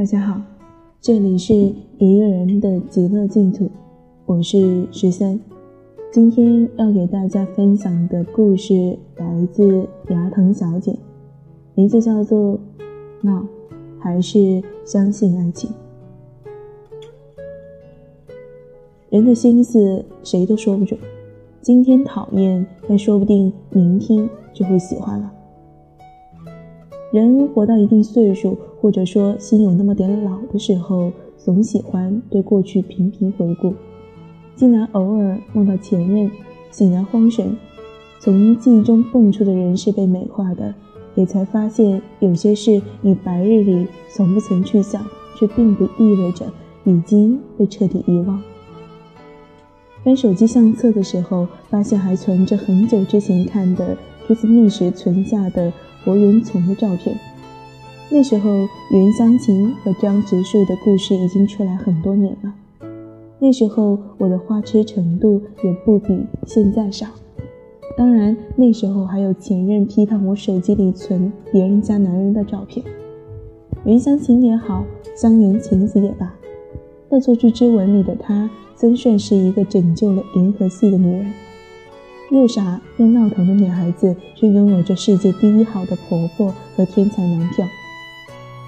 大家好，这里是一个人的极乐净土，我是十三。今天要给大家分享的故事来自牙疼小姐，名字叫做《闹还是相信爱情》。人的心思谁都说不准，今天讨厌，但说不定明天就会喜欢了。人活到一定岁数，或者说心有那么点老的时候，总喜欢对过去频频回顾，竟然偶尔梦到前任，醒来慌神，从记忆中蹦出的人是被美化的，也才发现有些事你白日里从不曾去想，却并不意味着已经被彻底遗忘。翻手机相册的时候，发现还存着很久之前看的 kiss me 时存下的。博人从的照片，那时候袁湘琴和张植树的故事已经出来很多年了。那时候我的花痴程度也不比现在少。当然，那时候还有前任批判我手机里存别人家男人的照片。袁湘琴也好，香园晴子也罢，《恶作剧之吻》里的她，真算是一个拯救了银河系的女人。又傻又闹腾的女孩子，却拥有着世界第一好的婆婆和天才男票。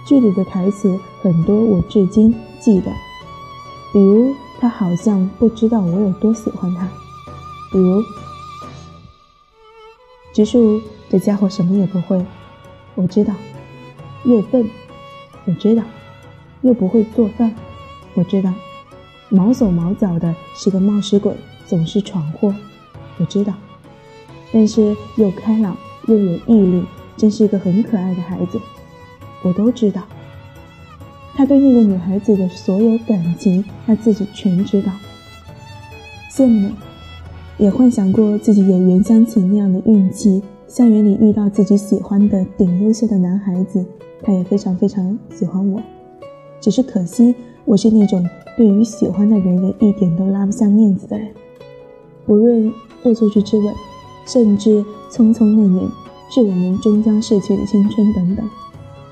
剧里的台词很多，我至今记得。比如，他好像不知道我有多喜欢他；比如，植树这家伙什么也不会，我知道；又笨，我知道；又不会做饭，我知道；毛手毛脚的，是个冒失鬼，总是闯祸。我知道，但是又开朗又有毅力，真是一个很可爱的孩子。我都知道，他对那个女孩子的所有感情，他自己全知道。羡慕，也幻想过自己有袁湘琴那样的运气，校园里遇到自己喜欢的顶优秀的男孩子，他也非常非常喜欢我。只是可惜，我是那种对于喜欢的人也一点都拉不下面子的人，不论。恶作剧之吻，甚至匆匆那年，是我们终将逝去的青春等等，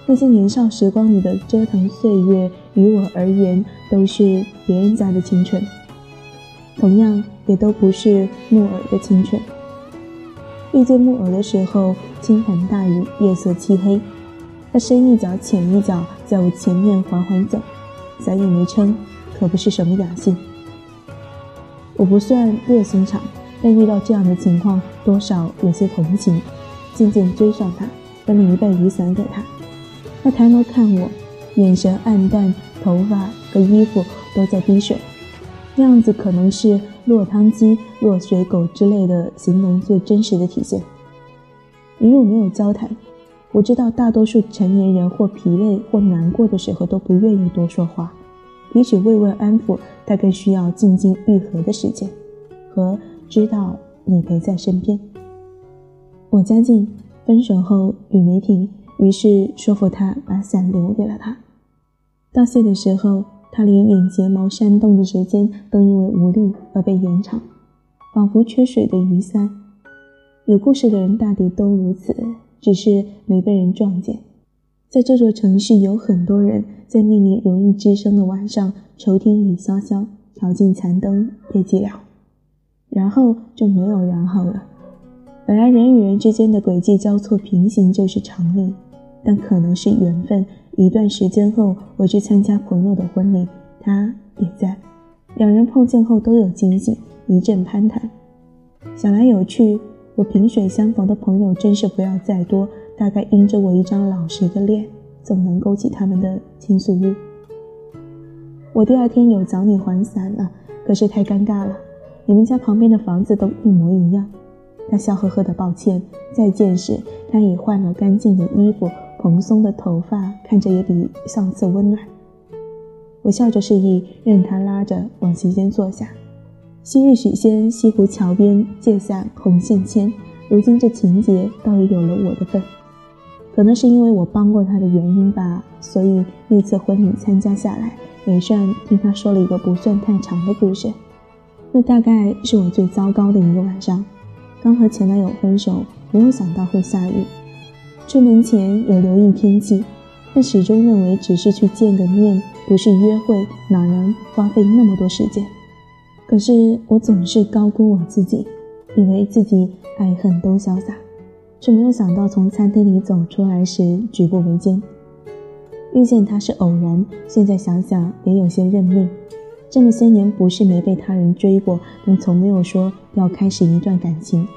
那些年少时光里的折腾岁月，于我而言都是别人家的青春，同样也都不是木偶的青春。遇见木偶的时候，倾盆大雨，夜色漆黑，他深一脚浅一脚，在我前面缓缓走，伞也没撑，可不是什么雅兴。我不算热心肠。但遇到这样的情况，多少有些同情，渐渐追上他，分了一半雨伞给他。他抬头看我，眼神暗淡，头发和衣服都在滴水，那样子可能是落汤鸡、落水狗之类的形容最真实的体现。一路没有交谈，我知道大多数成年人或疲累或难过的时候都不愿意多说话，比起慰问安抚，他更需要静静愈合的时间和。知道你陪在身边。我家境分手后雨没停，于是说服他把伞留给了他。道谢的时候，他连眼睫毛扇动的时间都因为无力而被延长，仿佛缺水的雨伞。有故事的人大抵都如此，只是没被人撞见。在这座城市，有很多人在秘密如意之声的晚上，愁听雨潇潇，调尽残灯夜寂寥。然后就没有然后了。本来人与人之间的轨迹交错平行就是常理，但可能是缘分。一段时间后，我去参加朋友的婚礼，他也在。两人碰见后都有惊喜，一阵攀谈。想来有趣，我萍水相逢的朋友真是不要再多。大概因着我一张老实的脸，总能勾起他们的倾诉欲。我第二天有找你还伞了，可是太尴尬了。你们家旁边的房子都一模一样。他笑呵呵的抱歉。再见时，他已换了干净的衣服，蓬松的头发看着也比上次温暖。我笑着示意，任他拉着往席间坐下。昔日许仙西湖桥边借下红线牵，如今这情节倒也有了我的份。可能是因为我帮过他的原因吧，所以那次婚礼参加下来，也算听他说了一个不算太长的故事。那大概是我最糟糕的一个晚上。刚和前男友分手，没有想到会下雨。出门前有留意天气，但始终认为只是去见个面，不是约会，哪能花费那么多时间？可是我总是高估我自己，以为自己爱恨都潇洒，却没有想到从餐厅里走出来时举步维艰。遇见他是偶然，现在想想也有些认命。这么些年，不是没被他人追过，但从没有说要开始一段感情。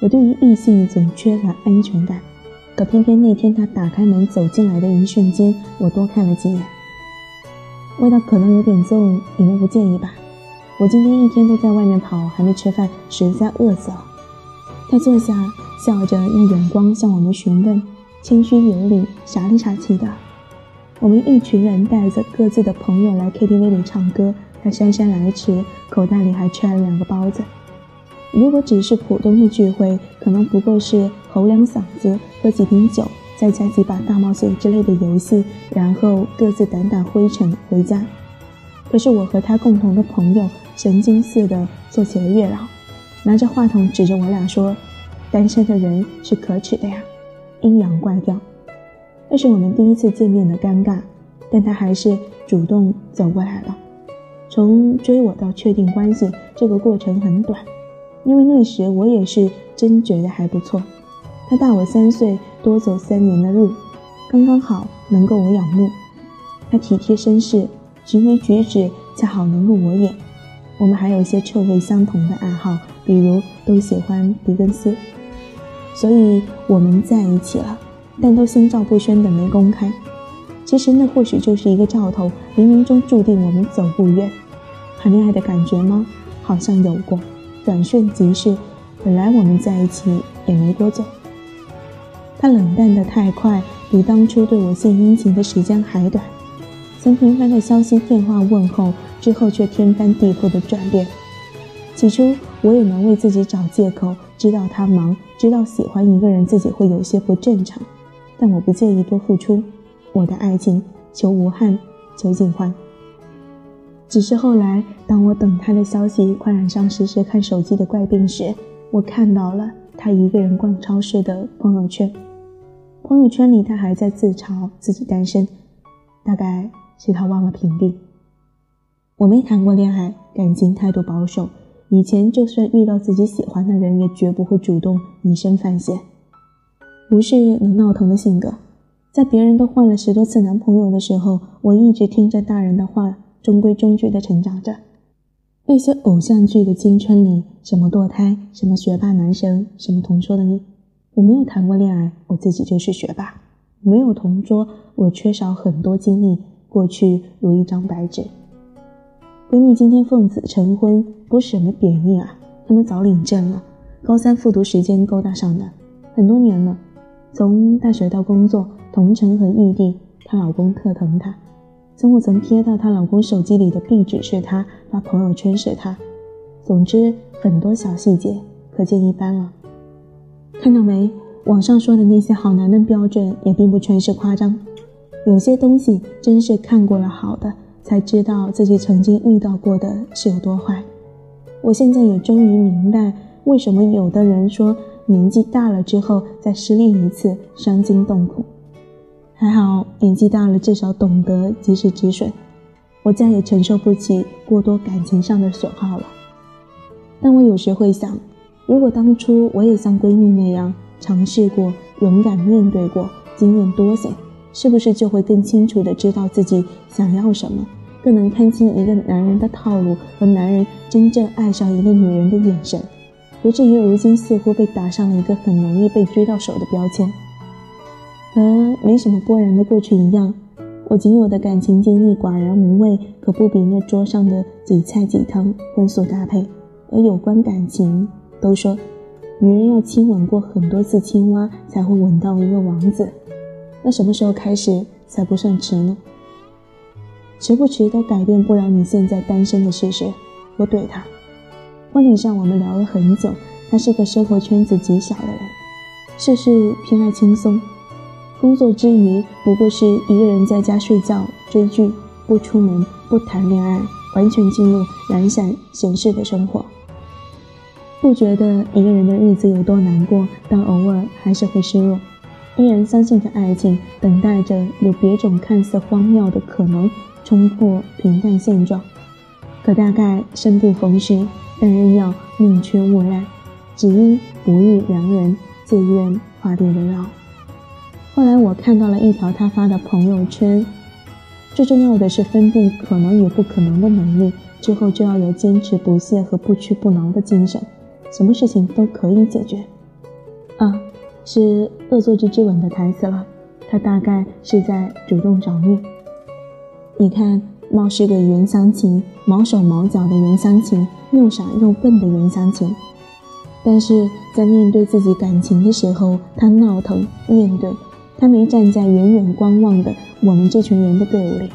我对于异性总缺乏安全感。可偏偏那天他打开门走进来的一瞬间，我多看了几眼。味道可能有点重，你们不介意吧？我今天一天都在外面跑，还没吃饭，实在饿死了。他坐下，笑着用眼光向我们询问，谦虚有礼，傻里傻气的。我们一群人带着各自的朋友来 KTV 里唱歌，他姗姗来迟，口袋里还揣了两个包子。如果只是普通的聚会，可能不过是吼两嗓子，喝几瓶酒，再加几把大冒险之类的游戏，然后各自掸掸灰尘回家。可是我和他共同的朋友。神经似的做起了月老，拿着话筒指着我俩说：“单身的人是可耻的呀，阴阳怪调。”那是我们第一次见面的尴尬，但他还是主动走过来了。从追我到确定关系，这个过程很短，因为那时我也是真觉得还不错。他大我三岁，多走三年的路，刚刚好能够我仰慕。他体贴绅士，行为举止恰好能入我眼。我们还有一些臭味相同的爱好，比如都喜欢狄更斯，所以我们在一起了，但都心照不宣的没公开。其实那或许就是一个兆头，冥冥中注定我们走不远。谈恋爱的感觉吗？好像有过，转瞬即逝。本来我们在一起也没多久，他冷淡的太快，比当初对我献殷勤的时间还短。曾频繁的消息、电话问候。之后却天翻地覆的转变。起初我也能为自己找借口，知道他忙，知道喜欢一个人自己会有些不正常，但我不介意多付出。我的爱情求无憾，求尽欢。只是后来，当我等他的消息，快染上时时看手机的怪病时，我看到了他一个人逛超市的朋友圈。朋友圈里他还在自嘲自己单身，大概是他忘了屏蔽。我没谈过恋爱，感情态度保守。以前就算遇到自己喜欢的人，也绝不会主动以身犯险。不是能闹腾的性格，在别人都换了十多次男朋友的时候，我一直听着大人的话，中规中矩的成长着。那些偶像剧的青春里，什么堕胎，什么学霸男神，什么同桌的你，我没有谈过恋爱，我自己就是学霸。没有同桌，我缺少很多经历，过去如一张白纸。闺蜜今天奉子成婚，不是什么贬义啊，他们早领证了，高三复读时间勾搭上的，很多年了，从大学到工作，同城和异地，她老公特疼她，从我曾贴到她老公手机里的壁纸是她，发朋友圈是她，总之很多小细节，可见一斑了。看到没？网上说的那些好男人标准，也并不全是夸张，有些东西真是看过了好的。才知道自己曾经遇到过的是有多坏。我现在也终于明白，为什么有的人说年纪大了之后再失恋一次伤筋动骨。还好年纪大了，至少懂得及时止损。我再也承受不起过多感情上的损耗了。但我有时会想，如果当初我也像闺蜜那样尝试过、勇敢面对过、经验多些。是不是就会更清楚地知道自己想要什么，更能看清一个男人的套路和男人真正爱上一个女人的眼神，不至于如今似乎被打上了一个很容易被追到手的标签。和没什么波澜的过去一样，我仅有的感情经历寡然无味，可不比那桌上的几菜几汤荤素搭配。而有关感情，都说女人要亲吻过很多次青蛙，才会吻到一个王子。那什么时候开始才不算迟呢？迟不迟都改变不了你现在单身的事实。我怼他。婚礼上我们聊了很久，他是个生活圈子极小的人，事事偏爱轻松，工作之余不过是一个人在家睡觉、追剧，不出门，不谈恋爱，完全进入懒散闲适的生活。不觉得一个人的日子有多难过，但偶尔还是会失落。依然相信着爱情，等待着有别种看似荒谬的可能冲破平淡现状。可大概生不逢时，但仍要宁缺毋滥，只因不遇良人，自愿化地为牢。后来我看到了一条他发的朋友圈，最重要的是分辨可能与不可能的能力，之后就要有坚持不懈和不屈不挠的精神，什么事情都可以解决。啊，是《恶作剧之吻》的台词了，他大概是在主动找虐。你看，貌似个袁湘琴，毛手毛脚的袁湘琴，又傻又笨的袁湘琴，但是在面对自己感情的时候，他闹腾面对。他没站在远远观望的我们这群人的队伍里，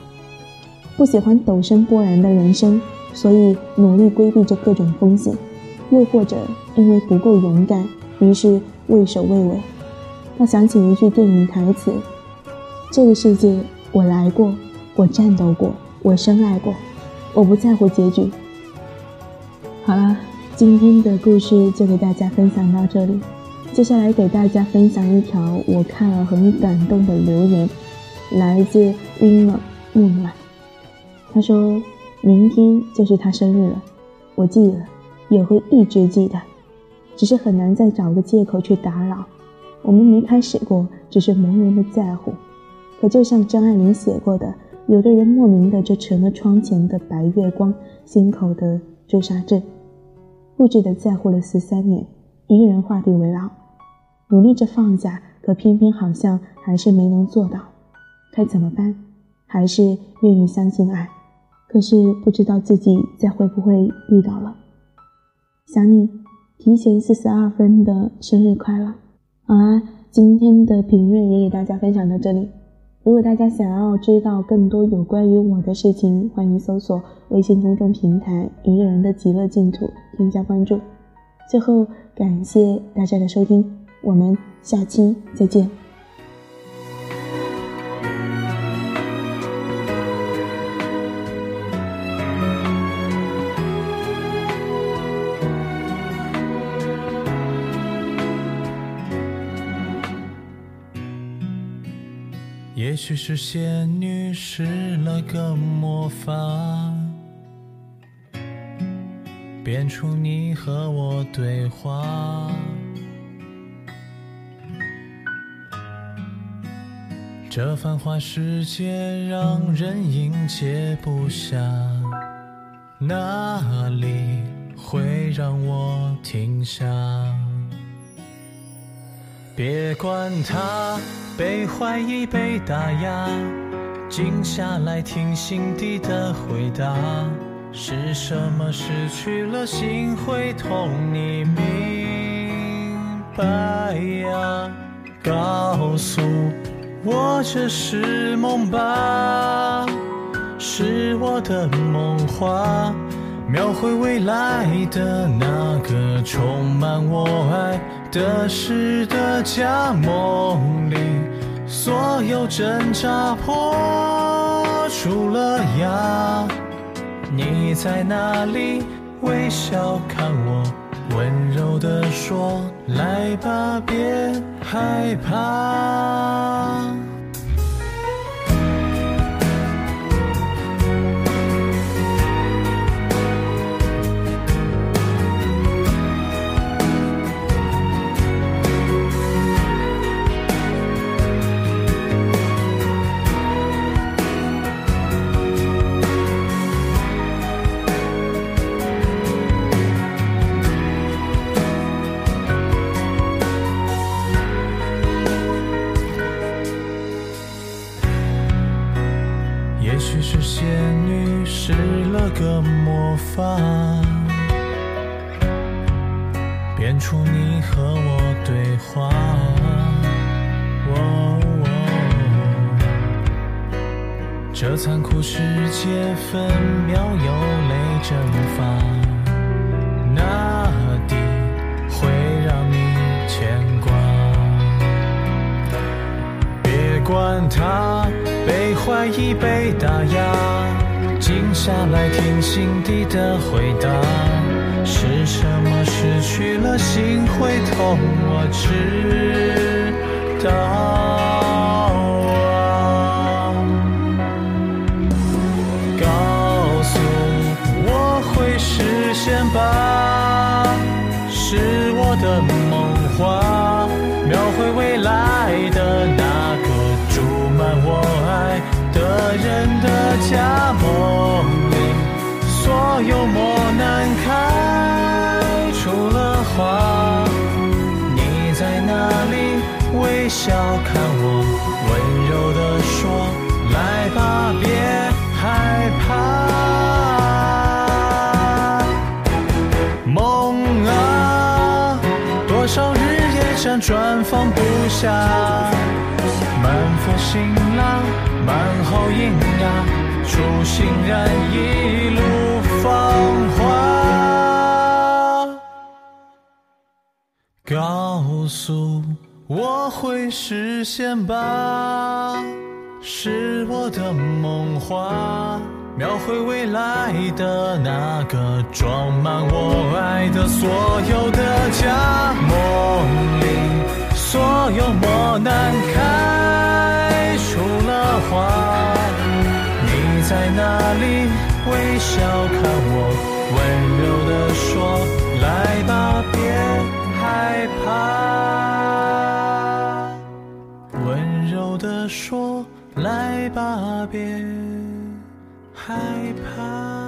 不喜欢陡升波澜的人生，所以努力规避着各种风险，又或者因为不够勇敢，于是畏首畏尾。他想起一句电影台词：“这个世界我来过，我战斗过，我深爱过，我不在乎结局。”好了，今天的故事就给大家分享到这里。接下来给大家分享一条我看了很感动的留言，来自晕了木暖。他说：“明天就是他生日了，我记得，也会一直记得，只是很难再找个借口去打扰。我们没开始过，只是朦胧的在乎。可就像张爱玲写过的，有的人莫名的就成了窗前的白月光，心口的朱砂痣，固执的在乎了十三年，一个人画地为牢。”努力着放下，可偏偏好像还是没能做到，该怎么办？还是愿意相信爱，可是不知道自己再会不会遇到了。想你，提前四十二分的生日快乐！好啦，今天的评论也给大家分享到这里。如果大家想要知道更多有关于我的事情，欢迎搜索微信公众平台“一个人的极乐净土”，添加关注。最后，感谢大家的收听。我们下期再见。也许是仙女施了个魔法，变出你和我对话。这繁华世界让人应接不暇，哪里会让我停下？别管他被怀疑被打压，静下来听心底的回答。是什么失去了心会痛？你明白呀？告诉。我这是梦吧，是我的梦话，描绘未来的那个充满我爱的诗的家梦里，所有挣扎破出了芽。你在哪里？微笑看我，温柔地说：来吧，别害怕。他被怀疑被打压。静下来听心底的回答，是什么失去了心会痛？我知道有磨难开出了花，你在哪里？微笑看我，温柔地说：“来吧，别害怕。”梦啊，多少日夜辗转放不下，满腹辛辣，满好营养，初心燃一路芳华。告诉我会实现吧，是我的梦话，描绘未来的那个装满我爱的所有的家笑看我，温柔的说：“来吧，别害怕。”温柔的说：“来吧，别害怕。”